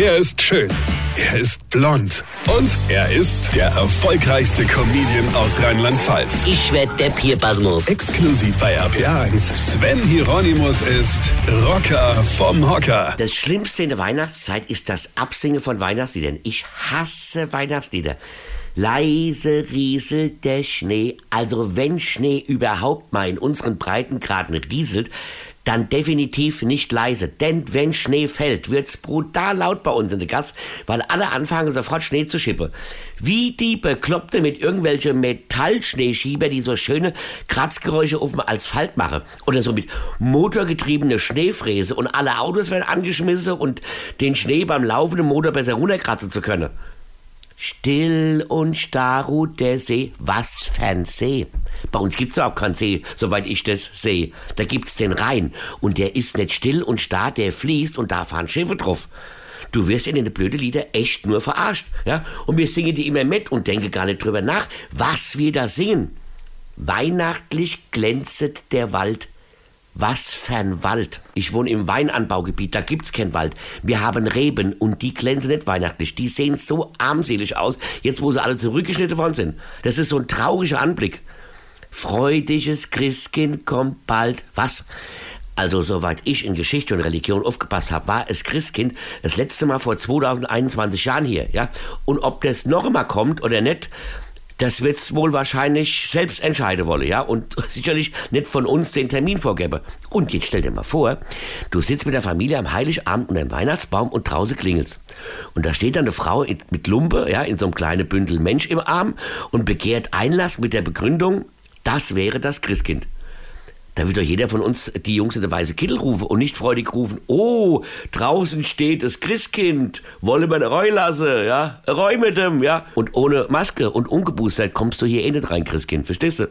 Er ist schön. Er ist blond. Und er ist der erfolgreichste Comedian aus Rheinland-Pfalz. Ich werd der Pierpasmus. Exklusiv bei RPA1. Sven Hieronymus ist Rocker vom Hocker. Das Schlimmste in der Weihnachtszeit ist das Absingen von Weihnachtsliedern. Ich hasse Weihnachtslieder. Leise rieselt der Schnee. Also wenn Schnee überhaupt mal in unseren Breitengraden rieselt, dann definitiv nicht leise. Denn wenn Schnee fällt, wird's brutal laut bei uns in der Gas, weil alle anfangen sofort Schnee zu schippen. Wie die Bekloppte mit irgendwelchen Metallschneeschieber, die so schöne Kratzgeräusche auf dem Asphalt machen. Oder so mit motorgetriebene Schneefräse und alle Autos werden angeschmissen und den Schnee beim laufenden Motor besser runterkratzen zu können. Still und starr ruht der See. Was für ein See? Bei uns gibt's auch keinen See, soweit ich das sehe. Da gibt's den Rhein. Und der ist nicht still und starr, der fließt und da fahren Schiffe drauf. Du wirst in den blöden Lieder echt nur verarscht, ja? Und wir singen die immer mit und denken gar nicht drüber nach, was wir da singen. Weihnachtlich glänzet der Wald. Was für ein Wald. Ich wohne im Weinanbaugebiet, da gibt's keinen Wald. Wir haben Reben und die glänzen nicht weihnachtlich. Die sehen so armselig aus, jetzt wo sie alle zurückgeschnitten worden sind. Das ist so ein trauriger Anblick. Freudiges Christkind kommt bald. Was? Also, soweit ich in Geschichte und Religion aufgepasst habe, war es Christkind das letzte Mal vor 2021 Jahren hier, ja? Und ob das noch einmal kommt oder nicht, das wird's wohl wahrscheinlich selbst entscheiden wollen, ja? Und sicherlich nicht von uns den Termin vorgeben. Und jetzt stell dir mal vor, du sitzt mit der Familie am Heiligabend unter dem Weihnachtsbaum und draußen klingelt's. Und da steht dann eine Frau mit Lumpe, ja, in so einem kleinen Bündel Mensch im Arm und begehrt Einlass mit der Begründung, das wäre das Christkind. Da wird doch jeder von uns die Jungs in der weiße Kittel rufen und nicht freudig rufen, oh, draußen steht das Christkind, wolle man Reu lassen, ja, Reu mit dem, ja. Und ohne Maske und ungeboostert kommst du hier eh nicht rein, Christkind, verstehst du?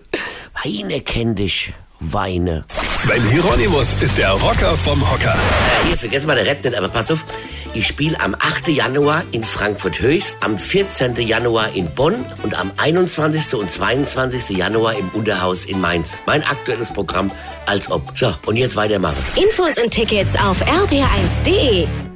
Weine kenn dich, Weine. Sven Hieronymus ist der Rocker vom Hocker. Äh, hier, vergessen mal der Rap nicht, aber pass auf. Ich spiele am 8. Januar in Frankfurt Höchst, am 14. Januar in Bonn und am 21. und 22. Januar im Unterhaus in Mainz. Mein aktuelles Programm als ob. So, und jetzt weitermachen. Infos und Tickets auf rb1.de.